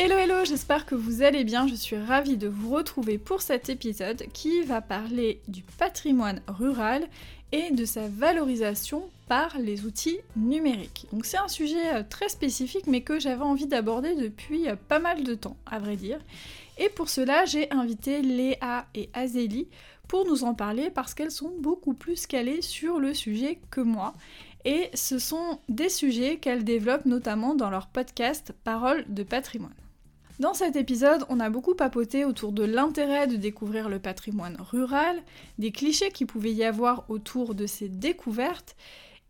Hello hello, j'espère que vous allez bien, je suis ravie de vous retrouver pour cet épisode qui va parler du patrimoine rural et de sa valorisation par les outils numériques. Donc c'est un sujet euh, très spécifique mais que j'avais envie d'aborder depuis euh, pas mal de temps à vrai dire. Et pour cela j'ai invité Léa et Azélie pour nous en parler parce qu'elles sont beaucoup plus calées sur le sujet que moi. Et ce sont des sujets qu'elles développent notamment dans leur podcast Paroles de patrimoine. Dans cet épisode, on a beaucoup papoté autour de l'intérêt de découvrir le patrimoine rural, des clichés qu'il pouvait y avoir autour de ces découvertes,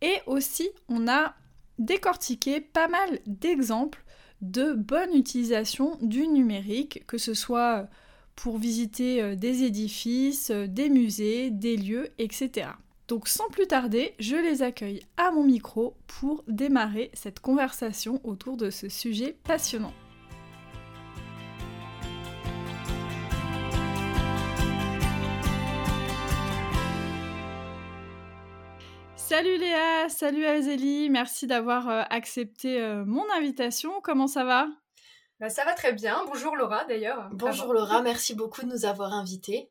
et aussi on a décortiqué pas mal d'exemples de bonne utilisation du numérique, que ce soit pour visiter euh, des édifices, euh, des musées, des lieux, etc. Donc sans plus tarder, je les accueille à mon micro pour démarrer cette conversation autour de ce sujet passionnant. Salut Léa, salut Azélie, merci d'avoir euh, accepté euh, mon invitation. Comment ça va? Bah, Ça va très bien. Bonjour Laura d'ailleurs. Bonjour Laura, merci beaucoup de nous avoir invités.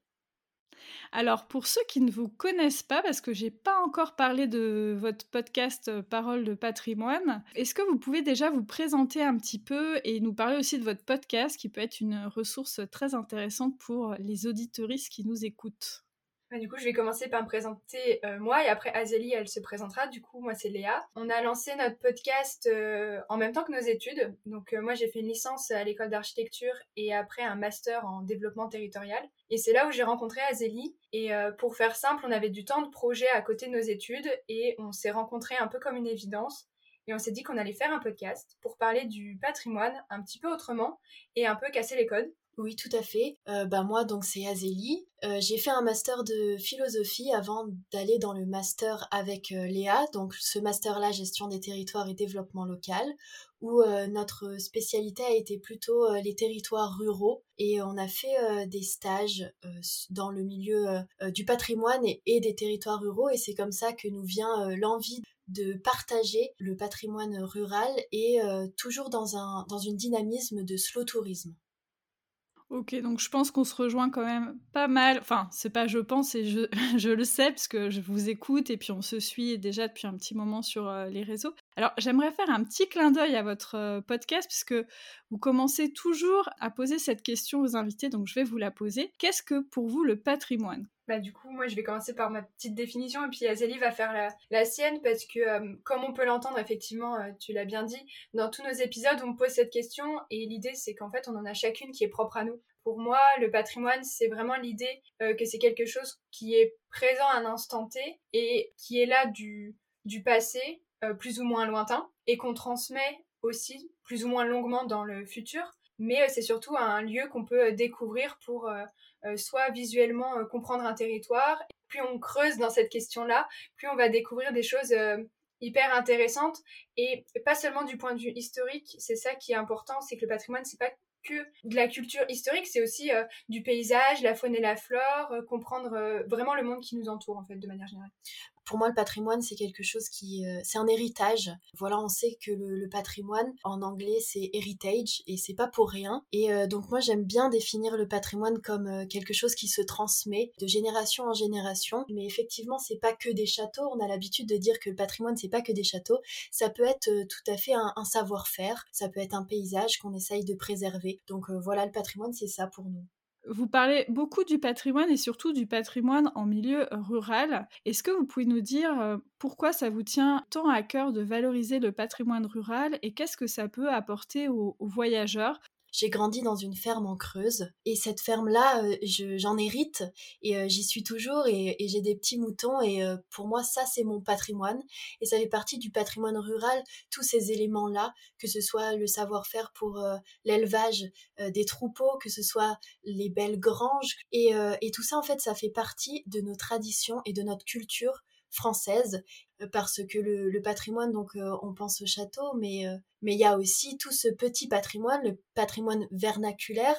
Alors pour ceux qui ne vous connaissent pas, parce que j'ai pas encore parlé de votre podcast euh, Parole de patrimoine, est-ce que vous pouvez déjà vous présenter un petit peu et nous parler aussi de votre podcast qui peut être une ressource très intéressante pour les auditoristes qui nous écoutent? Du coup, je vais commencer par me présenter euh, moi et après Azélie, elle se présentera. Du coup, moi, c'est Léa. On a lancé notre podcast euh, en même temps que nos études. Donc, euh, moi, j'ai fait une licence à l'école d'architecture et après un master en développement territorial. Et c'est là où j'ai rencontré Azélie. Et pour faire simple, on avait du temps de projet à côté de nos études et on s'est rencontrés un peu comme une évidence. Et on s'est dit qu'on allait faire un podcast pour parler du patrimoine un petit peu autrement et un peu casser les codes. Oui, tout à fait. Euh, bah moi, donc c'est Azélie. Euh, j'ai fait un master de philosophie avant d'aller dans le master avec euh, Léa. Donc ce master-là, gestion des territoires et développement local, où notre spécialité a été plutôt les territoires ruraux. Et on a fait des stages dans le milieu du patrimoine et, des territoires ruraux. Et c'est comme ça que nous vient l'envie de partager le patrimoine rural et toujours dans un dynamisme de slow tourisme. Ok, donc je pense qu'on se rejoint quand même pas mal. Enfin, c'est pas je pense, et je, le sais parce que je vous écoute et puis on se suit déjà depuis un petit moment sur euh, les réseaux. Alors, j'aimerais faire un petit clin d'œil à votre euh, podcast puisque vous commencez toujours à poser cette question aux invités, donc je vais vous la poser. Qu'est-ce que pour vous le patrimoine? Bah, du coup, moi, je vais commencer par ma petite définition et puis Azélie va faire la, sienne parce que, euh, comme on peut l'entendre, effectivement, euh, tu l'as bien dit, dans tous nos épisodes, on pose cette question et l'idée, c'est qu'en fait, on en a chacune qui est propre à nous. Pour moi, le patrimoine, c'est vraiment l'idée euh, que c'est quelque chose qui est présent à un instant T et qui est là du, du passé, plus ou moins lointain, et qu'on transmet aussi plus ou moins longuement dans le futur mais c'est surtout un lieu qu'on peut découvrir pour euh, soit visuellement euh, comprendre un territoire. Plus on creuse dans cette question-là, plus on va découvrir des choses euh, hyper intéressantes et pas seulement du point de vue historique. C'est ça qui est important, c'est que le patrimoine, c'est pas de la culture historique, c'est aussi du paysage, la faune et la flore, comprendre vraiment le monde qui nous entoure en fait de manière générale pour moi, le patrimoine, c'est quelque chose qui, euh, c'est un héritage. Voilà, on sait que le, patrimoine, en anglais, c'est heritage et c'est pas pour rien. Et euh, donc moi, j'aime bien définir le patrimoine comme euh, quelque chose qui se transmet de génération en génération. Mais effectivement, c'est pas que des châteaux. On a l'habitude de dire que le patrimoine, c'est pas que des châteaux. Ça peut être tout à fait un savoir-faire. Ça peut être un paysage qu'on essaye de préserver. Donc voilà, le patrimoine, c'est ça pour nous. Vous parlez beaucoup du patrimoine et surtout du patrimoine en milieu rural. Est-ce que vous pouvez nous dire euh, pourquoi ça vous tient tant à cœur de valoriser le patrimoine rural et qu'est-ce que ça peut apporter aux, voyageurs? J'ai grandi dans une ferme en Creuse et cette ferme-là, euh, j'en hérite et euh, j'y suis toujours et, j'ai des petits moutons et euh, pour moi ça c'est mon patrimoine et ça fait partie du patrimoine rural, tous ces éléments-là, que ce soit le savoir-faire pour l'élevage des troupeaux, que ce soit les belles granges et, et tout ça en fait ça fait partie de nos traditions et de notre culture française euh, parce que le, patrimoine, donc euh, on pense au château, mais euh, mais il y a aussi tout ce petit patrimoine, le patrimoine vernaculaire,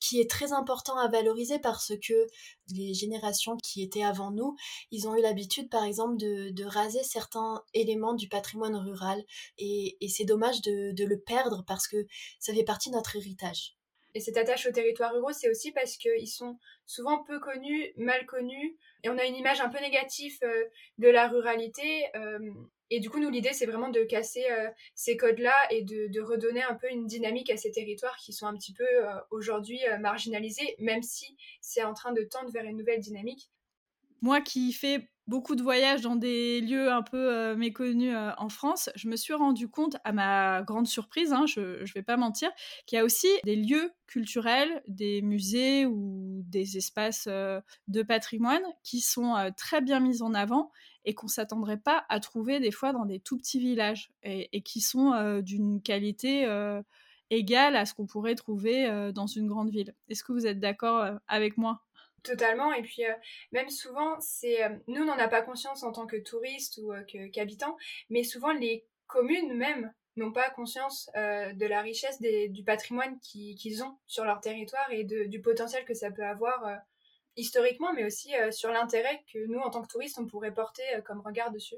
qui est très important à valoriser parce que les générations qui étaient avant nous, ils ont eu l'habitude, par exemple, de, raser certains éléments du patrimoine rural, et, c'est dommage de, de le perdre parce que ça fait partie de notre héritage. Et cette attache aux territoires ruraux, c'est aussi parce qu'ils sont souvent peu connus, mal connus, et on a une image un peu négative euh, de la ruralité. Euh, et du coup, nous, l'idée, c'est vraiment de casser euh, ces codes-là et de, redonner un peu une dynamique à ces territoires qui sont un petit peu aujourd'hui marginalisés, même si c'est en train de tendre vers une nouvelle dynamique. Moi qui fais beaucoup de voyages dans des lieux un peu euh, méconnus euh, en France, je me suis rendu compte, à ma grande surprise, hein, je ne vais pas mentir, qu'il y a aussi des lieux culturels, des musées ou des espaces euh, de patrimoine qui sont très bien mis en avant et qu'on s'attendrait pas à trouver des fois dans des tout petits villages et, et qui sont d'une qualité égale à ce qu'on pourrait trouver dans une grande ville. Est-ce que vous êtes d'accord avec moi? Totalement. Et puis, euh, même souvent, c'est. Euh, nous, n'en a pas conscience en tant que touristes ou euh, qu'habitants, mais souvent, les communes même n'ont pas conscience de la richesse du patrimoine qu'ils ont sur leur territoire et du potentiel que ça peut avoir historiquement, mais aussi sur l'intérêt que nous, en tant que touristes, on pourrait porter comme regard dessus.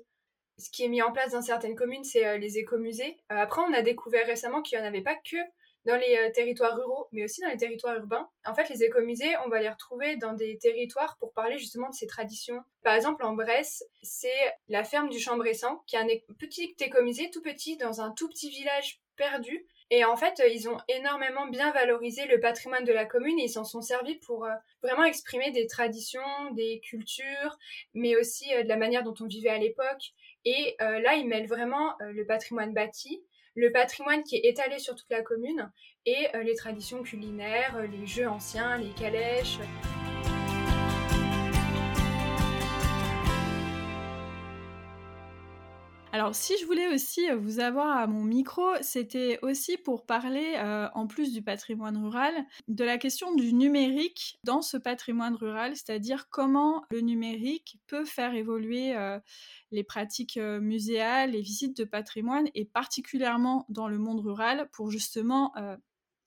Ce qui est mis en place dans certaines communes, c'est les écomusées. après, on a découvert récemment qu'il n'y en avait pas que dans les euh, territoires ruraux, mais aussi dans les territoires urbains. En fait, les écomusées, on va les retrouver dans des territoires pour parler justement de ces traditions. Par exemple, en Bresse, c'est la ferme du Chambressan, qui est un petit écomusée tout petit dans un tout petit village perdu. Et en fait, ils ont énormément bien valorisé le patrimoine de la commune et ils s'en sont servis pour euh, vraiment exprimer des traditions, des cultures, mais aussi euh, de la manière dont on vivait à l'époque. Et là, ils mêlent vraiment le patrimoine bâti le patrimoine qui est étalé sur toute la commune et euh, les traditions culinaires, euh, les jeux anciens, les calèches. Alors, si je voulais aussi euh, vous avoir à mon micro, c'était aussi pour parler, euh, en plus du patrimoine rural, de la question du numérique dans ce patrimoine rural, c'est-à-dire comment le numérique peut faire évoluer euh, les pratiques muséales, les visites de patrimoine, et particulièrement dans le monde rural, pour justement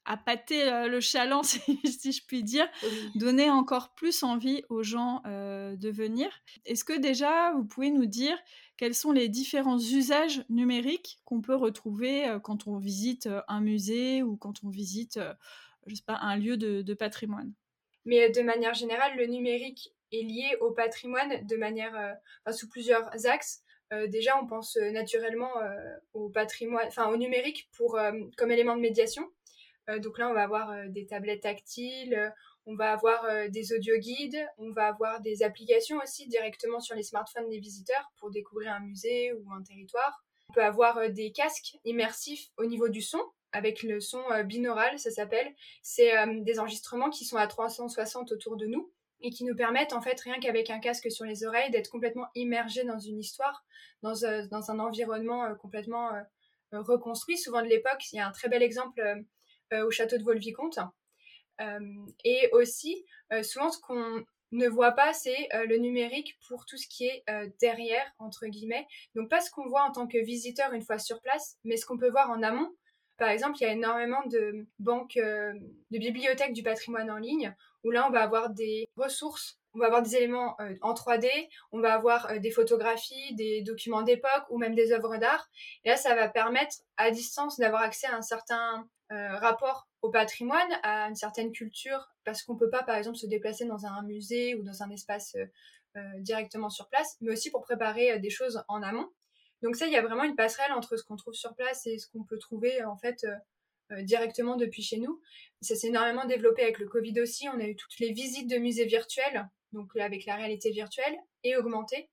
appâter le chaland, si, je puis dire, donner encore plus envie aux gens de venir. Est-ce que déjà, vous pouvez nous dire quels sont les différents usages numériques qu'on peut retrouver euh, quand on visite euh, un musée ou quand on visite, euh, un lieu de, patrimoine? Mais de manière générale, le numérique est lié au patrimoine de manière, sous plusieurs axes. déjà, on pense naturellement au patrimoine, enfin au numérique comme élément de médiation. Donc là, on va avoir des tablettes tactiles, on va avoir euh, des audio guides, on va avoir des applications aussi directement sur les smartphones des visiteurs pour découvrir un musée ou un territoire. On peut avoir euh, des casques immersifs au niveau du son, avec le son euh, binaural, ça s'appelle. C'est des enregistrements qui sont à 360 autour de nous et qui nous permettent en fait rien qu'avec un casque sur les oreilles d'être complètement immergé dans une histoire, dans, un environnement complètement reconstruit. Souvent de l'époque, il y a un très bel exemple au château de Vaux-le-Vicomte euh, et aussi, euh, souvent, ce qu'on ne voit pas, c'est euh, le numérique pour tout ce qui est derrière, entre guillemets. Donc pas ce qu'on voit en tant que visiteur une fois sur place, mais ce qu'on peut voir en amont. Par exemple, il y a énormément de banques, de bibliothèques du patrimoine en ligne, où là, on va avoir des ressources, on va avoir des éléments en 3D, on va avoir des photographies, des documents d'époque ou même des œuvres d'art. Et là, ça va permettre à distance d'avoir accès à un certain rapport au patrimoine, à une certaine culture, parce qu'on peut pas, par exemple, se déplacer dans un musée ou dans un espace euh, euh, directement sur place, mais aussi pour préparer euh, des choses en amont. Donc ça, il y a vraiment une passerelle entre ce qu'on trouve sur place et ce qu'on peut trouver en fait directement depuis chez nous. Ça s'est énormément développé avec le Covid aussi. On a eu toutes les visites de musées virtuels, donc avec la réalité virtuelle et augmentée.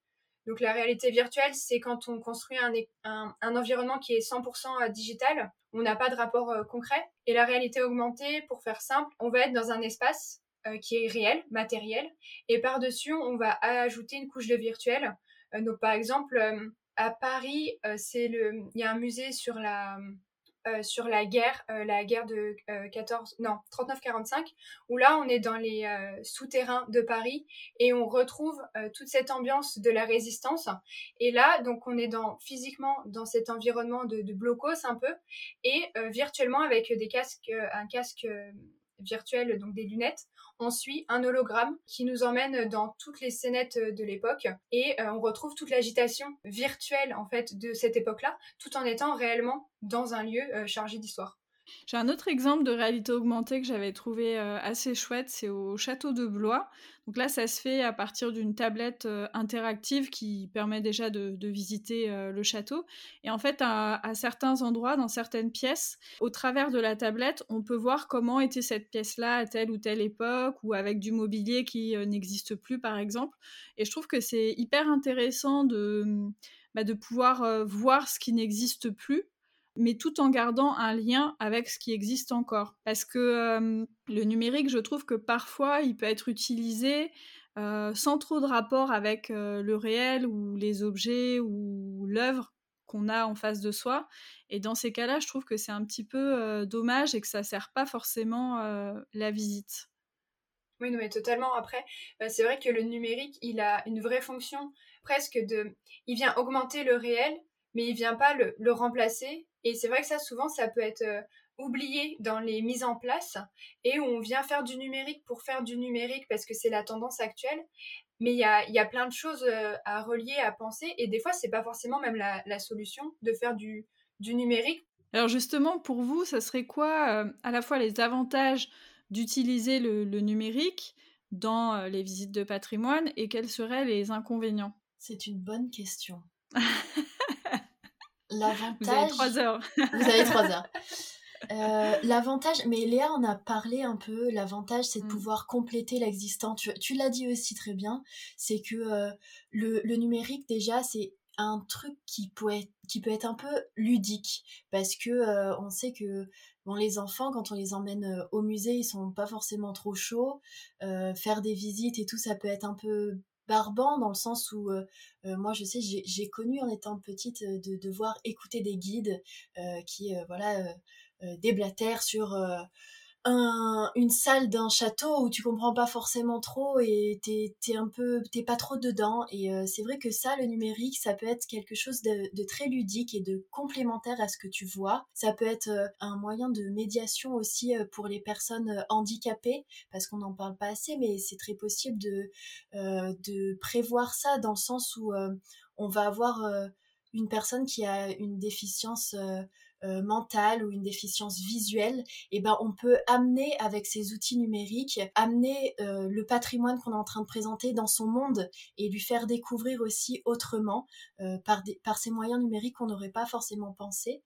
Donc la réalité virtuelle, c'est quand on construit un, environnement qui est 100% digital, on n'a pas de rapport concret. Et la réalité augmentée, pour faire simple, on va être dans un espace qui est réel, matériel, et par-dessus, on va ajouter une couche de virtuel. donc par exemple, à Paris, c'est le, il y a un musée sur la euh, sur la guerre, euh, la guerre de 14, euh, non, 39-45, où là on est dans les souterrains de Paris et on retrouve toute cette ambiance de la résistance. Et là, donc on est dans physiquement dans cet environnement de, de blocos un peu et virtuellement avec des casques, un casque virtuel, donc des lunettes, on suit un hologramme qui nous emmène dans toutes les scénettes de l'époque et euh, on retrouve toute l'agitation virtuelle en fait de cette époque-là, tout en étant réellement dans un lieu euh, chargé d'histoire. J'ai un autre exemple de réalité augmentée que j'avais trouvé euh, assez chouette, c'est au château de Blois. Donc là, ça se fait à partir d'une tablette euh, interactive qui permet déjà de, visiter euh, le château. Et en fait, à, certains endroits, dans certaines pièces, au travers de la tablette, on peut voir comment était cette pièce-là à telle ou telle époque, ou avec du mobilier qui n'existe plus, par exemple. Et je trouve que c'est hyper intéressant de, bah, de pouvoir voir ce qui n'existe plus mais tout en gardant un lien avec ce qui existe encore. Parce que le numérique, je trouve que parfois, il peut être utilisé sans trop de rapport avec le réel ou les objets ou l'œuvre qu'on a en face de soi. Et dans ces cas-là, je trouve que c'est un petit peu dommage et que ça sert pas forcément la visite. Oui, non, mais totalement. Après, bah, c'est vrai que le numérique, il a une vraie fonction presque de... Il vient augmenter le réel, mais il vient pas le remplacer et c'est vrai que ça, souvent, ça peut être euh, oublié dans les mises en place et où on vient faire du numérique pour faire du numérique parce que c'est la tendance actuelle. Mais il y a, y a, plein de choses euh, à relier, à penser. Et des fois, c'est pas forcément même la, la, solution de faire du, du numérique. Alors justement, pour vous, ça serait quoi euh, à la fois les avantages d'utiliser le, le, numérique dans les visites de patrimoine et quels seraient les inconvénients? C'est une bonne question. L'avantage. Vous avez trois heures. Vous avez trois heures. Euh, l'avantage, mais Léa en a parlé un peu, l'avantage c'est de mm. pouvoir compléter l'existant. Tu, l'as dit aussi très bien, c'est que euh, le, numérique déjà c'est un truc qui peut, être, qui peut être un peu ludique parce que euh, on sait que bon, les enfants quand on les emmène au musée ils sont pas forcément trop chauds, faire des visites et tout ça peut être un peu barbant dans le sens où euh, euh, moi je sais j'ai connu en étant petite euh, de devoir écouter des guides qui voilà déblatèrent sur une salle d'un château où tu comprends pas forcément trop et t'es es un peu t'es pas trop dedans. Et euh, c'est vrai que ça le numérique ça peut être quelque chose de, très ludique et de complémentaire à ce que tu vois. Ça peut être euh, un moyen de médiation aussi euh, pour les personnes handicapées parce qu'on n'en parle pas assez mais c'est très possible de de prévoir ça dans le sens où on va avoir une personne qui a une déficience euh, mentale ou une déficience visuelle, et eh ben on peut amener avec ces outils numériques, amener euh, le patrimoine qu'on est en train de présenter dans son monde et lui faire découvrir aussi autrement euh, par, par ces moyens numériques qu'on n'aurait pas forcément pensé.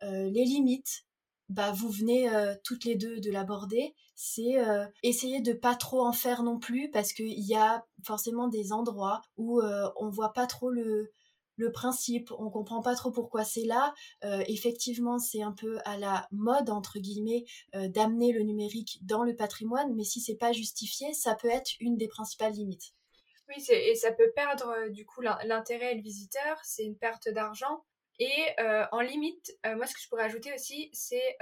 les limites, bah, vous venez toutes les deux de l'aborder, c'est essayer de pas trop en faire non plus parce qu'il y a forcément des endroits où on voit pas trop le, le principe, on comprend pas trop pourquoi c'est là. Euh, effectivement, c'est un peu à la mode entre guillemets euh, d'amener le numérique dans le patrimoine, mais si c'est pas justifié, ça peut être une des principales limites. Oui, et ça peut perdre euh, du coup l'intérêt et le visiteur, c'est une perte d'argent. Et en limite, moi ce que je pourrais ajouter aussi, c'est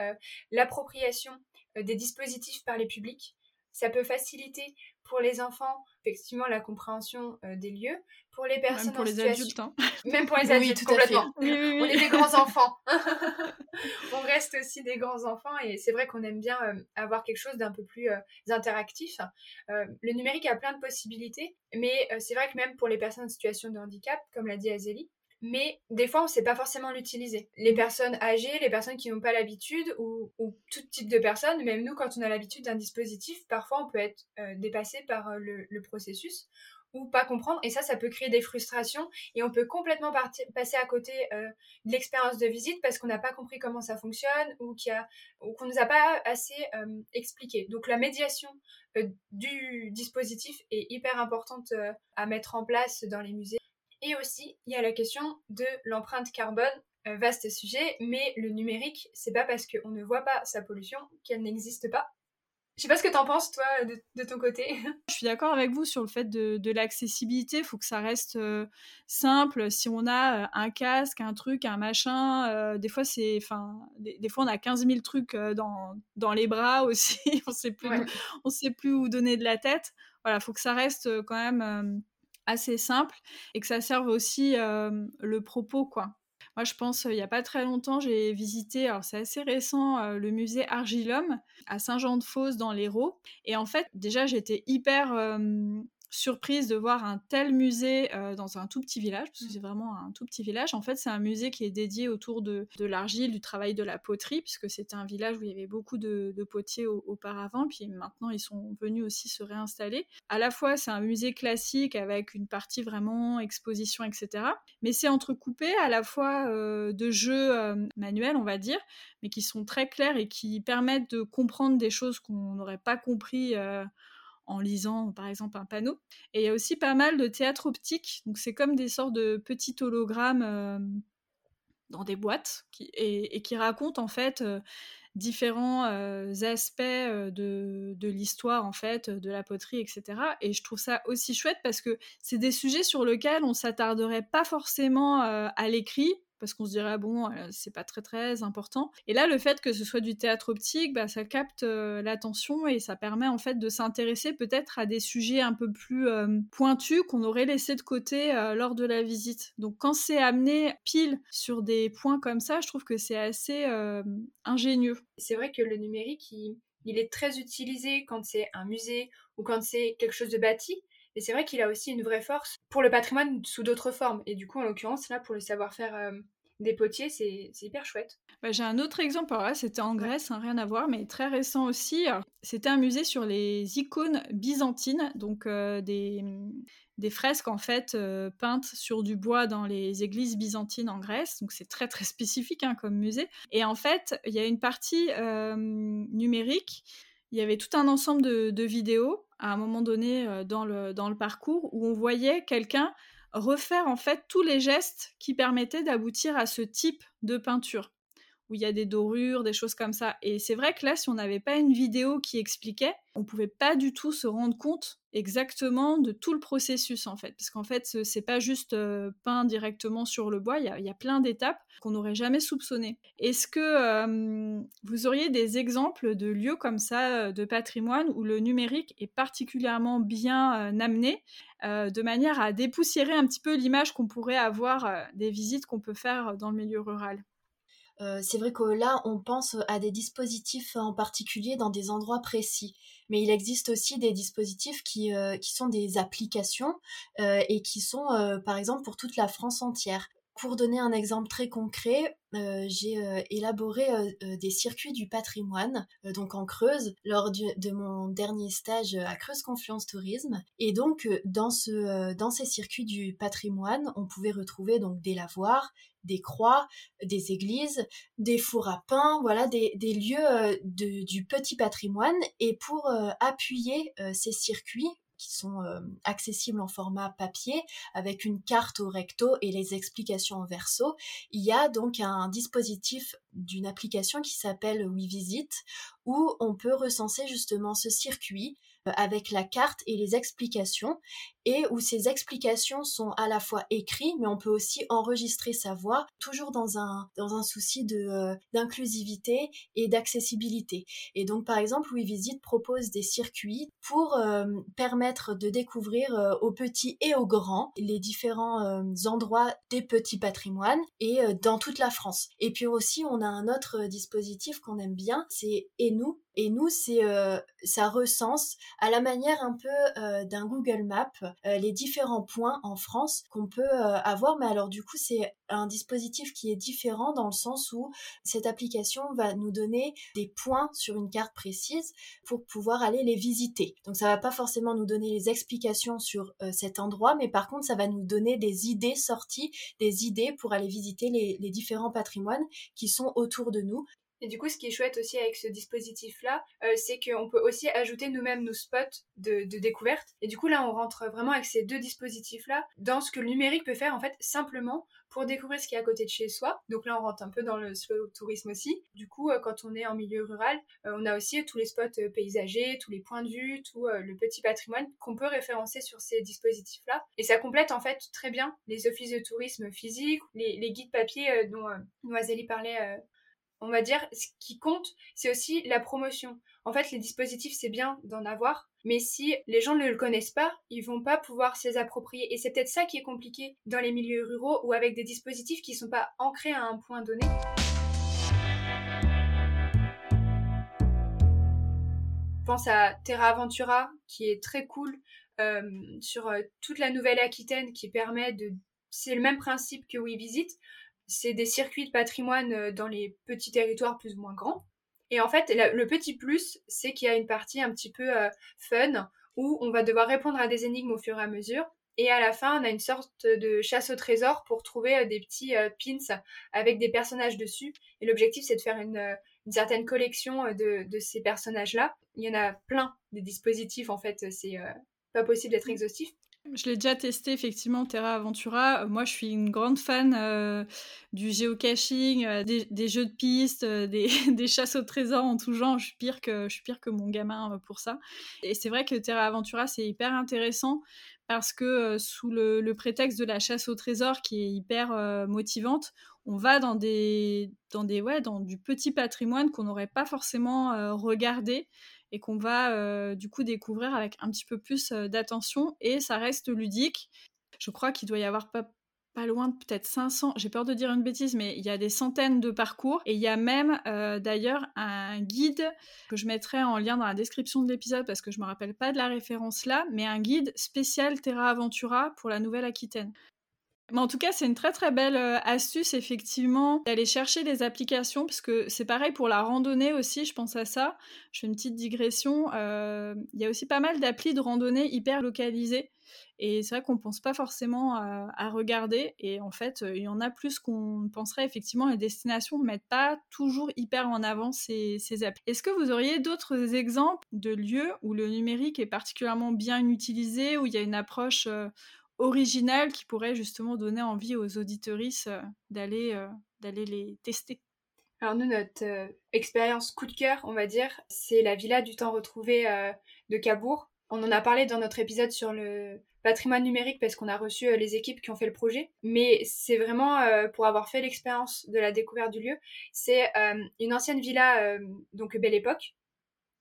l'appropriation des dispositifs par les publics. Ça peut faciliter pour les enfants, effectivement, la compréhension euh, des lieux. Pour les personnes Même pour les adultes. Hein. Même pour les adultes, complètement. on est des grands enfants. on reste aussi des grands enfants et c'est vrai qu'on aime bien euh, avoir quelque chose d'un peu plus euh, interactif. le numérique a plein de possibilités, mais c'est vrai que même pour les personnes en situation de handicap, comme l'a dit Azélie, mais des fois on ne sait pas forcément l'utiliser. Les personnes âgées, les personnes qui n'ont pas l'habitude ou, tout type de personnes, même nous quand on a l'habitude d'un dispositif, parfois on peut être euh, dépassé par euh, le, processus ou pas comprendre et ça ça peut créer des frustrations et on peut complètement passer à côté euh, de l'expérience de visite parce qu'on n'a pas compris comment ça fonctionne ou qu'on ne nous a pas assez expliqué. Donc la médiation du dispositif est hyper importante à mettre en place dans les musées Et aussi, il y a la question de l'empreinte carbone. vaste sujet, mais le numérique, c'est pas parce qu'on ne voit pas sa pollution qu'elle n'existe pas. Je sais pas ce que t'en penses, toi, de, ton côté. Je suis d'accord avec vous sur le fait de, l'accessibilité. Il faut que ça reste euh, simple. Si on a euh, un casque, un truc, un machin, euh, des fois, c'est. Enfin, des, fois, on a 15 000 trucs dans, dans les bras aussi. on sait plus, on sait plus où donner de la tête. Voilà, il faut que ça reste quand même assez simple et que ça serve aussi le propos, quoi. Moi, je pense, il n'y a pas très longtemps, j'ai visité, alors c'est assez récent, le musée Argilhomme à Saint-Jean-de-Fosse dans l'Hérault. Et en fait, déjà, j'étais hyper surprise de voir un tel musée euh, dans un tout petit village, parce que mmh. c'est vraiment un tout petit village. En fait, c'est un musée qui est dédié autour de, l'argile, du travail de la poterie, puisque c'était un village où il y avait beaucoup de, potiers auparavant, puis maintenant ils sont venus aussi se réinstaller. À la fois, c'est un musée classique avec une partie vraiment exposition, etc. Mais c'est entrecoupé à la fois euh, de jeux euh, manuels, on va dire, mais qui sont très clairs et qui permettent de comprendre des choses qu'on n'aurait pas compris en lisant par exemple un panneau. Et il y a aussi pas mal de théâtre optique, donc c'est comme des sortes de petits hologrammes euh, dans des boîtes et, qui racontent en fait euh, différents euh, aspects de, de l'histoire en fait, de la poterie, etc. Et je trouve ça aussi chouette parce que c'est des sujets sur lesquels on s'attarderait pas forcément à l'écrit parce qu'on se dirait bon euh, c'est pas très très important. Et là le fait que ce soit du théâtre optique bah, ça capte euh, l'attention et ça permet en fait de s'intéresser peut-être à des sujets un peu plus euh, pointus qu'on aurait laissé de côté lors de la visite. Donc quand c'est amené pile sur des points comme ça je trouve que c'est assez ingénieux. C'est vrai que le numérique il, il est très utilisé quand c'est un musée ou quand c'est quelque chose de bâti et c'est vrai qu'il a aussi une vraie force pour le patrimoine sous d'autres formes. Et du coup, en l'occurrence, là, pour le savoir-faire euh, des potiers, c'est hyper chouette. Bah, j'ai un autre exemple, alors là c'était en Grèce, hein, rien à voir, mais très récent aussi. C'était un musée sur les icônes byzantines, donc euh, des, des, fresques en fait euh, peintes sur du bois dans les églises byzantines en Grèce, donc c'est très très spécifique hein, comme musée. Et en fait, il y a une partie numérique, il y avait tout un ensemble de, vidéos à un moment donné euh, dans le, dans le parcours où on voyait quelqu'un refaire en fait tous les gestes qui permettaient d'aboutir à ce type de peinture où il y a des dorures, des choses comme ça. Et c'est vrai que là, si on n'avait pas une vidéo qui expliquait, on pouvait pas du tout se rendre compte exactement de tout le processus en fait, parce qu'en fait, c'est pas juste euh, peint directement sur le bois. Il y a, plein d'étapes qu'on n'aurait jamais soupçonnées. Est-ce que euh, vous auriez des exemples de lieux comme ça euh, de patrimoine où le numérique est particulièrement bien amené, de manière à dépoussiérer un petit peu l'image qu'on pourrait avoir des visites qu'on peut faire dans le milieu rural? Euh, c'est vrai que là, on pense à des dispositifs en particulier dans des endroits précis. Mais il existe aussi des dispositifs qui, euh, qui sont des applications euh, et qui sont, par exemple, pour toute la France entière. Pour donner un exemple très concret, j'ai élaboré des circuits du patrimoine, donc en Creuse, lors de mon dernier stage à Creuse Confluence Tourisme. Et donc, dans, ce, dans ces circuits du patrimoine, on pouvait retrouver donc des lavoirs, des croix, des églises, des fours à pain, voilà, des, lieux du petit patrimoine. Et pour appuyer ces circuits, qui sont euh, accessibles en format papier avec une carte au recto et les explications en verso. Il y a donc un dispositif d'une application qui s'appelle WeVisit où on peut recenser justement ce circuit euh, avec la carte et les explications et où ces explications sont à la fois écrites mais on peut aussi enregistrer sa voix toujours dans un dans un souci de euh, d'inclusivité et d'accessibilité. Et donc par exemple WeVisit propose des circuits pour euh, permettre de découvrir aux petits et aux grands les différents endroits des petits patrimoines et dans toute la France. Et puis aussi on a un autre dispositif qu'on aime bien c'est et nous. Et nous, c'est ça recense à la manière un peu d'un Google Map euh, les différents points en France qu'on peut euh, avoir. Mais alors du coup, c'est un dispositif qui est différent dans le sens où cette application va nous donner des points sur une carte précise pour pouvoir aller les visiter. Donc ça va pas forcément nous donner les explications sur euh, cet endroit, mais par contre ça va nous donner des idées sorties, des idées pour aller visiter les différents patrimoines qui sont autour de nous Et du coup, ce qui est chouette aussi avec ce dispositif-là, euh, c'est qu'on peut aussi ajouter nous-mêmes nos spots de, découverte. Et du coup, là, on rentre vraiment avec ces deux dispositifs-là dans ce que le numérique peut faire, en fait, simplement pour découvrir ce qui est à côté de chez soi. Donc là, on rentre un peu dans le slow tourisme aussi. Du coup, euh, quand on est en milieu rural, euh, on a aussi tous les spots paysagers, tous les points de vue, tout le petit patrimoine qu'on peut référencer sur ces dispositifs-là. Et ça complète, en fait, très bien les offices de tourisme physique, les, guides papier dont, Azélie parlait on va dire, ce qui compte, c'est aussi la promotion. En fait, les dispositifs, c'est bien d'en avoir, mais si les gens ne le connaissent pas, ils vont pas pouvoir se les approprier. Et c'est peut-être ça qui est compliqué dans les milieux ruraux ou avec des dispositifs qui ne sont pas ancrés à un point donné. Pense à Terra Aventura, qui est très cool, euh, sur euh, toute la Nouvelle-Aquitaine, qui permet de... C'est le même principe que WeVisit, c'est des circuits de patrimoine euh, dans les petits territoires plus ou moins grands. Et en fait, le petit plus, c'est qu'il y a une partie un petit peu euh, fun où on va devoir répondre à des énigmes au fur et à mesure. Et à la fin, on a une sorte de chasse au trésor pour trouver euh, des petits pins avec des personnages dessus. Et l'objectif, c'est de faire une, certaine collection de, de ces personnages-là. Il y en a plein des dispositifs, en fait, c'est pas possible d'être exhaustif. Je l'ai déjà testé effectivement Terra Aventura. Euh, moi, je suis une grande fan euh, du géocaching, euh, des, jeux de pistes, des, chasses au trésor en tout genre. Je suis pire que mon gamin pour ça. Et c'est vrai que Terra Aventura c'est hyper intéressant parce que sous le, prétexte de la chasse au trésor qui est hyper motivante, on va dans des dans des ouais dans du petit patrimoine qu'on n'aurait pas forcément regardé et qu'on va euh, du coup découvrir avec un petit peu plus euh, d'attention et ça reste ludique. Je crois qu'il doit y avoir pas, loin de peut-être 500, j'ai peur de dire une bêtise, mais il y a des centaines de parcours et il y a même euh, d'ailleurs un guide que je mettrai en lien dans la description de l'épisode parce que je me rappelle pas de la référence là, mais un guide spécial Terra Aventura pour la Nouvelle-Aquitaine. Mais en tout cas, c'est une très très belle euh, astuce, effectivement, d'aller chercher des applications, parce que c'est pareil pour la randonnée aussi, je pense à ça. Je fais une petite digression. Euh, il y a aussi pas mal d'applis de randonnée hyper localisées. Et c'est vrai qu'on ne pense pas forcément à, regarder. Et en fait, il y en a plus qu'on penserait. Effectivement, les destinations ne mettent pas toujours hyper en avant ces, ces applis. Est-ce que vous auriez d'autres exemples de lieux où le numérique est particulièrement bien utilisé, où il y a une approche euh, original qui pourrait justement donner envie aux auditoristes euh, d'aller euh, d'aller les tester. Alors nous, notre euh, expérience coup de cœur, on va dire, c'est la villa du temps retrouvé de Cabourg. On en a parlé dans notre épisode sur le patrimoine numérique parce qu'on a reçu les équipes qui ont fait le projet. Mais c'est vraiment pour avoir fait l'expérience de la découverte du lieu. C'est une ancienne villa, donc Belle Époque.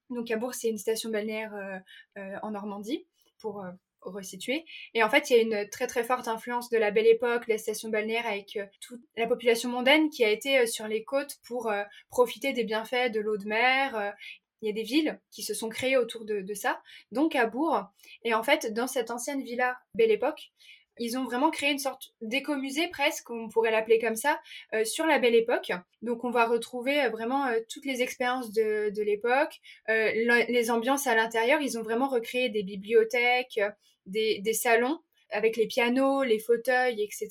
Donc Cabourg, c'est une station balnéaire en Normandie pour Et en fait, il y a une très très forte influence de la belle époque, la station balnéaire avec euh, toute la population mondaine qui a été euh, sur les côtes pour euh, profiter des bienfaits de l'eau de mer. il y a des villes qui se sont créées autour de, de, ça, donc à Bourg. Et en fait, dans cette ancienne villa belle époque, ils ont vraiment créé une sorte d'écomusée presque, on pourrait l'appeler comme ça, sur la belle époque. Donc on va retrouver vraiment toutes les expériences de, l'époque, les ambiances à l'intérieur. Ils ont vraiment recréé des bibliothèques, des, salons avec les pianos, les fauteuils, etc.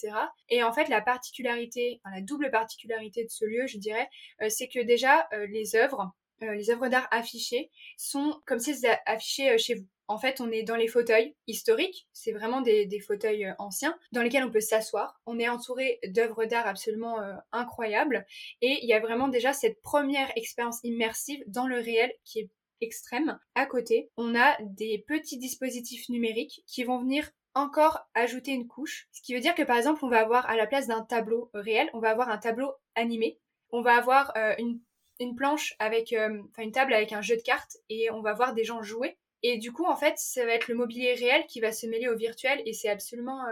Et en fait, la particularité, la double particularité de ce lieu, je dirais, euh, c'est que déjà, euh, les œuvres, euh, les œuvres d'art affichées sont comme si elles étaient affichées chez vous. En fait, on est dans les fauteuils historiques, c'est vraiment des, fauteuils anciens, dans lesquels on peut s'asseoir. On est entouré d'œuvres d'art absolument incroyables, et il y a vraiment déjà cette première expérience immersive dans le réel qui est extrême. À côté, on a des petits dispositifs numériques qui vont venir encore ajouter une couche. Ce qui veut dire que par exemple, on va avoir à la place d'un tableau réel, on va avoir un tableau animé. On va avoir euh, une, planche avec, euh, une table avec un jeu de cartes et on va voir des gens jouer. Et du coup, en fait, ça va être le mobilier réel qui va se mêler au virtuel et c'est absolument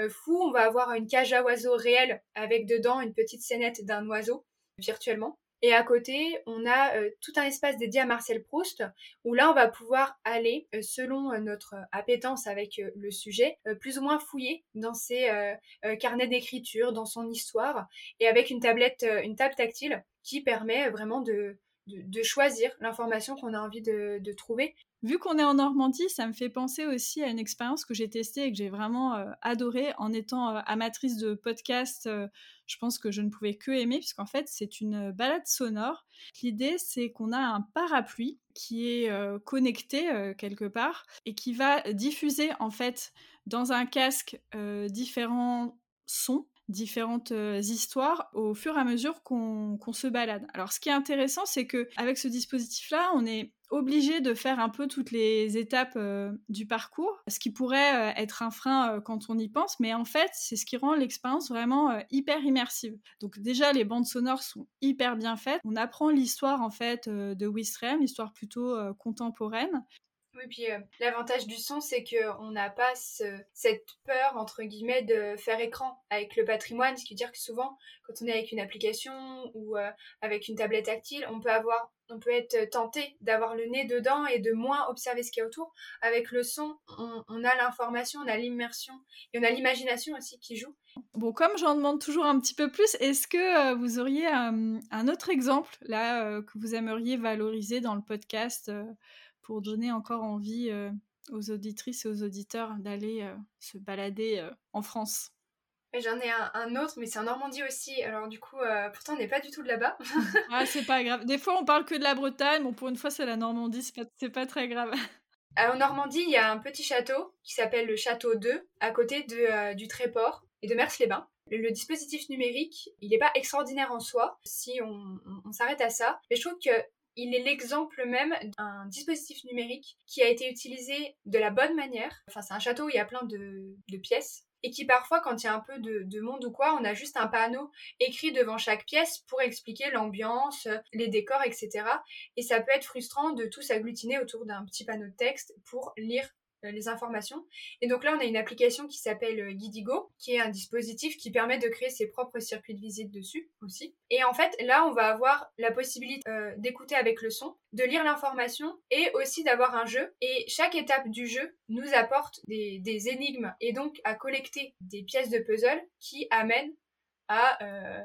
euh, fou. On va avoir une cage à oiseaux réelle avec dedans une petite scénette d'un oiseau virtuellement. Et à côté, on a euh, tout un espace dédié à Marcel Proust, où là, on va pouvoir aller, euh, selon euh, notre appétence avec le sujet, plus ou moins fouiller dans ses carnets d'écriture, dans son histoire, et avec une tablette, une table tactile qui permet vraiment de, de, choisir l'information qu'on a envie de, trouver. Vu qu'on est en Normandie, ça me fait penser aussi à une expérience que j'ai testée et que j'ai vraiment euh, adorée en étant euh, amatrice de podcast. je pense que je ne pouvais que aimer, puisqu'en fait, c'est une balade sonore. L'idée, c'est qu'on a un parapluie qui est connecté quelque part et qui va diffuser en fait dans un casque différents sons différentes histoires au fur et à mesure qu'on se balade. Alors ce qui est intéressant, c'est que avec ce dispositif-là, on est obligé de faire un peu toutes les étapes du parcours, ce qui pourrait être un frein quand on y pense, mais en fait, c'est ce qui rend l'expérience vraiment hyper immersive. Donc déjà, les bandes sonores sont hyper bien faites. On apprend l'histoire en fait de Wistrem, l'histoire plutôt contemporaine, oui, puis euh, l'avantage du son, c'est qu'on n'a pas cette peur, entre guillemets, de faire écran avec le patrimoine, ce qui veut dire que souvent, quand on est avec une application ou euh, avec une tablette tactile, on peut avoir, on peut être tenté d'avoir le nez dedans et de moins observer ce qu'il y a autour. Avec le son, on, a l'information, on a l'immersion et on a l'imagination aussi qui joue. Bon, comme j'en demande toujours un petit peu plus, est-ce que euh, vous auriez un autre exemple là que vous aimeriez valoriser dans le podcast pour donner encore envie euh, aux auditrices et aux auditeurs d'aller euh, se balader euh, en France J'en ai un, autre, mais c'est en Normandie aussi. Alors du coup, pourtant on n'est pas du tout de là-bas. ah, c'est pas grave. Des fois on parle que de la Bretagne, bon pour une fois c'est la Normandie, c'est pas, pas très grave. en Normandie, il y a un petit château qui s'appelle le château 2, à côté de, du Tréport et de Mers-les-Bains. Le, dispositif numérique, il n'est pas extraordinaire en soi, si on, on s'arrête à ça. Mais je trouve que il est l'exemple même d'un dispositif numérique qui a été utilisé de la bonne manière. Enfin, c'est un château où il y a plein de, pièces et qui parfois, quand il y a un peu de, monde ou quoi, on a juste un panneau écrit devant chaque pièce pour expliquer l'ambiance, les décors, etc. Et ça peut être frustrant de tout s'agglutiner autour d'un petit panneau de texte pour lire les informations. Et donc là, on a une application qui s'appelle euh, Guidigo, qui est un dispositif qui permet de créer ses propres circuits de visite dessus aussi. Et en fait, là, on va avoir la possibilité euh, d'écouter avec le son, de lire l'information et aussi d'avoir un jeu. Et chaque étape du jeu nous apporte des, énigmes et donc à collecter des pièces de puzzle qui amènent à,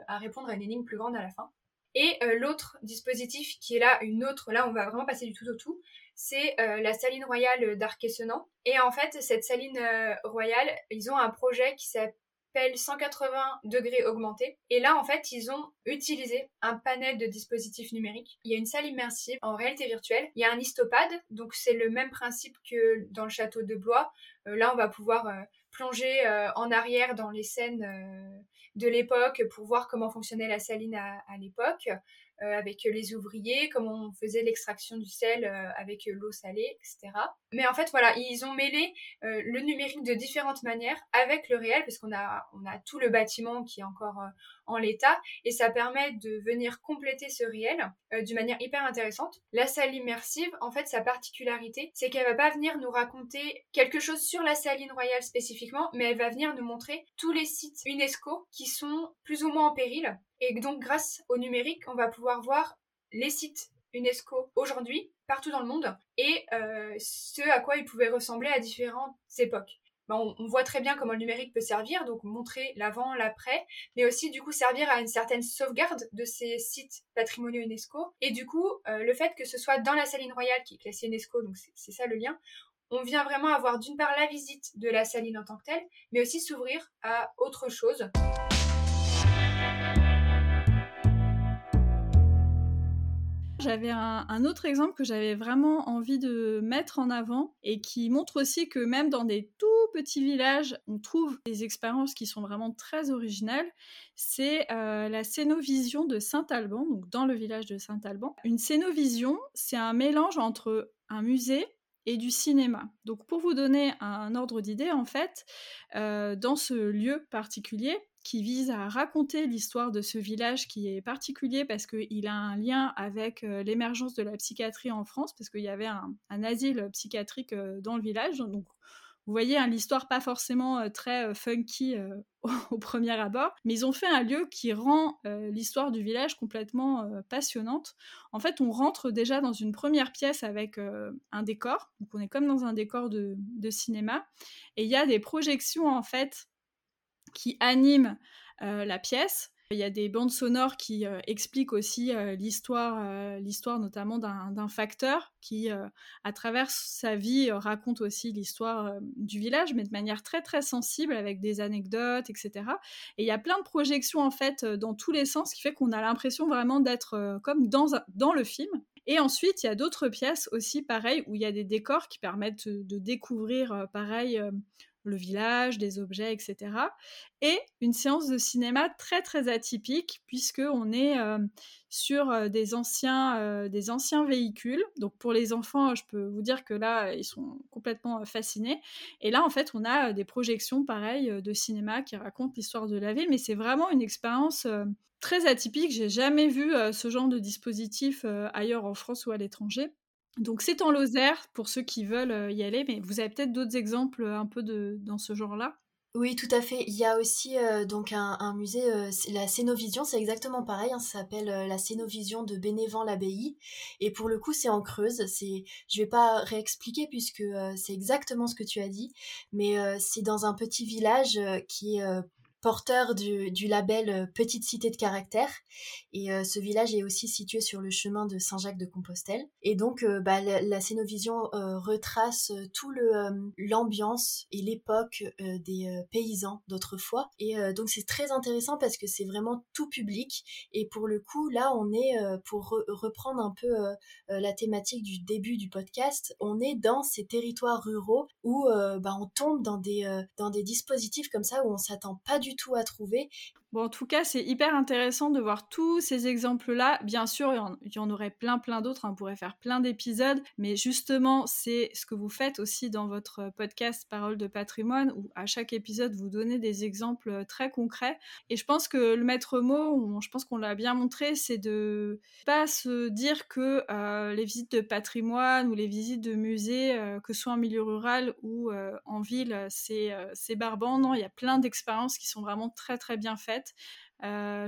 à répondre à une énigme plus grande à la fin. Et l'autre dispositif qui est là, une autre, là on va vraiment passer du tout au tout, c'est euh, la saline royale d'Arquessenan. Et en fait, cette saline euh, royale, ils ont un projet qui s'appelle 180 degrés augmentés. Et là, en fait, ils ont utilisé un panel de dispositifs numériques. Il y a une salle immersive en réalité virtuelle. Il y a un histopad, donc c'est le même principe que dans le château de Blois. Euh, là, on va pouvoir plonger en arrière dans les scènes de l'époque pour voir comment fonctionnait la saline à l'époque. Euh, avec les ouvriers, comment on faisait l'extraction du sel euh, avec l'eau salée, etc. Mais en fait, voilà, ils ont mêlé euh, le numérique de différentes manières avec le réel, parce qu'on a, on a tout le bâtiment qui est encore en l'état, et ça permet de venir compléter ce réel d'une manière hyper intéressante. La salle immersive, en fait, sa particularité, c'est qu'elle va pas venir nous raconter quelque chose sur la saline royale spécifiquement, mais elle va venir nous montrer tous les sites UNESCO qui sont plus ou moins en péril et donc, grâce au numérique, on va pouvoir voir les sites UNESCO aujourd'hui, partout dans le monde, et euh, ce à quoi ils pouvaient ressembler à différentes époques. Ben, on, voit très bien comment le numérique peut servir, donc montrer l'avant, l'après, mais aussi du coup servir à une certaine sauvegarde de ces sites patrimoniaux UNESCO. Et du coup, euh, le fait que ce soit dans la saline royale qui est classée UNESCO, donc c'est ça le lien, on vient vraiment avoir d'une part la visite de la saline en tant que telle, mais aussi s'ouvrir à autre chose. J'avais un, autre exemple que j'avais vraiment envie de mettre en avant et qui montre aussi que même dans des tout petits villages, on trouve des expériences qui sont vraiment très originales. C'est euh, la scénovision de Saint-Alban, donc dans le village de Saint-Alban. Une scénovision, c'est un mélange entre un musée et du cinéma. Donc pour vous donner un ordre d'idée, en fait, euh, dans ce lieu particulier, qui vise à raconter l'histoire de ce village qui est particulier parce qu'il a un lien avec euh, l'émergence de la psychiatrie en France, parce qu'il y avait un, asile psychiatrique euh, dans le village. Donc, vous voyez, hein, l'histoire pas forcément euh, très funky au, premier abord, mais ils ont fait un lieu qui rend l'histoire du village complètement passionnante. En fait, on rentre déjà dans une première pièce avec un décor, donc on est comme dans un décor de, de cinéma, et il y a des projections en fait qui anime euh, la pièce. Il y a des bandes sonores qui expliquent aussi l'histoire, l'histoire notamment d'un facteur qui, à travers sa vie, raconte aussi l'histoire du village, mais de manière très très sensible, avec des anecdotes, etc. Et il y a plein de projections en fait dans tous les sens, qui fait qu'on a l'impression vraiment d'être comme dans, dans le film. Et ensuite, il y a d'autres pièces aussi, pareil, où il y a des décors qui permettent de découvrir, euh, pareil, euh, le village, des objets, etc. Et une séance de cinéma très très atypique puisque on est euh, sur des anciens, des anciens véhicules. Donc pour les enfants, je peux vous dire que là, ils sont complètement fascinés. Et là, en fait, on a des projections pareilles de cinéma qui racontent l'histoire de la ville, mais c'est vraiment une expérience très atypique. J'ai jamais vu euh, ce genre de dispositif euh, ailleurs en France ou à l'étranger. Donc c'est en Lozère pour ceux qui veulent euh, y aller, mais vous avez peut-être d'autres exemples un peu de dans ce genre-là? Oui, tout à fait. Il y a aussi donc un, musée, la Cénovision, c'est exactement pareil. Hein, ça s'appelle la Cénovision de Bénévent-l'Abbaye. Et pour le coup, c'est en Creuse. C'est, je vais pas réexpliquer puisque c'est exactement ce que tu as dit, mais c'est dans un petit village qui est porteur du, label euh, Petite Cité de Caractère. Et euh, ce village est aussi situé sur le chemin de Saint-Jacques-de-Compostelle. Et donc, euh, bah, la, la, retrace tout le l'ambiance et l'époque des paysans d'autrefois. Et donc, c'est très intéressant parce que c'est vraiment tout public. Et pour le coup, là, on est, pour reprendre un peu la thématique du début du podcast, on est dans ces territoires ruraux où bah, on tombe dans des, dans des dispositifs comme ça où on s'attend pas du tout à trouver. Bon, en tout cas, c'est hyper intéressant de voir tous ces exemples-là. Bien sûr, il y, en, aurait plein, plein d'autres. Hein. On pourrait faire plein d'épisodes. Mais justement, c'est ce que vous faites aussi dans votre podcast Parole de patrimoine, où à chaque épisode, vous donnez des exemples très concrets. Et je pense que le maître mot, je pense qu'on l'a bien montré, c'est de pas se dire que euh, les visites de patrimoine ou les visites de musées, euh, que ce soit en milieu rural ou euh, en ville, c'est barbant. Non, il y a plein d'expériences qui sont vraiment très, très bien faites. Euh,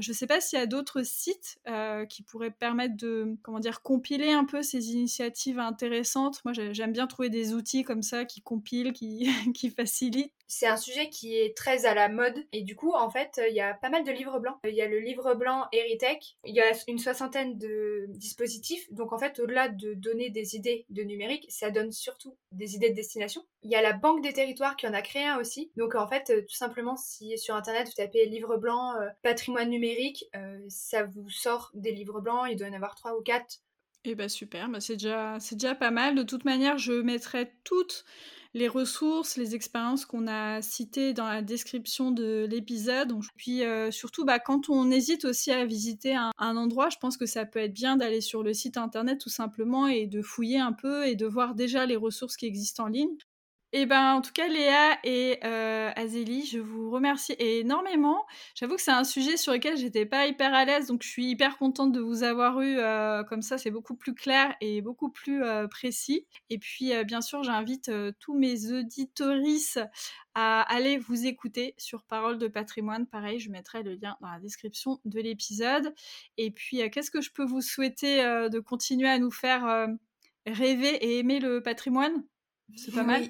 je ne sais pas s'il y a d'autres sites euh, qui pourraient permettre de comment dire compiler un peu ces initiatives intéressantes. Moi, j'aime bien trouver des outils comme ça qui compilent, qui, facilitent c'est un sujet qui est très à la mode et du coup en fait il y a pas mal de livres blancs. Il y a le livre blanc Eritech, il y a une soixantaine de dispositifs donc en fait au-delà de donner des idées de numérique, ça donne surtout des idées de destination. Il y a la Banque des territoires qui en a créé un aussi. Donc en fait tout simplement si sur internet vous tapez livre blanc euh, patrimoine numérique, euh, ça vous sort des livres blancs, il doit y en avoir trois ou quatre. Eh bah super, bah c'est déjà déjà pas mal. De toute manière, je mettrai toutes les ressources, les expériences qu'on a citées dans la description de l'épisode. Puis euh, surtout, bah, quand on hésite aussi à visiter un, endroit, je pense que ça peut être bien d'aller sur le site internet tout simplement et de fouiller un peu et de voir déjà les ressources qui existent en ligne. Eh ben, en tout cas, Léa et euh, Azélie, je vous remercie énormément. J'avoue que c'est un sujet sur lequel j'étais pas hyper à l'aise, donc je suis hyper contente de vous avoir eu euh, comme ça. C'est beaucoup plus clair et beaucoup plus euh, précis. Et puis, bien sûr, j'invite tous mes auditoristes à aller vous écouter sur Parole de patrimoine. Pareil, je mettrai le lien dans la description de l'épisode. Et puis, qu'est-ce que je peux vous souhaiter de continuer à nous faire rêver et aimer le patrimoine? C'est pas mal.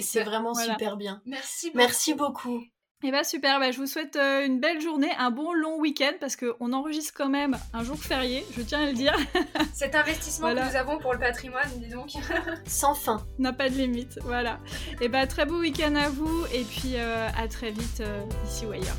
C'est vraiment super bien. Merci beaucoup. Merci beaucoup. Et eh bah super, bah, je vous souhaite euh, une belle journée, un bon long week-end parce qu'on enregistre quand même un jour férié, je tiens à le dire. Cet investissement que nous avons pour le patrimoine, dis donc. Sans fin. N'a pas de limite, voilà. Et bah très beau week-end à vous et puis euh, à très vite euh, ici ou ailleurs.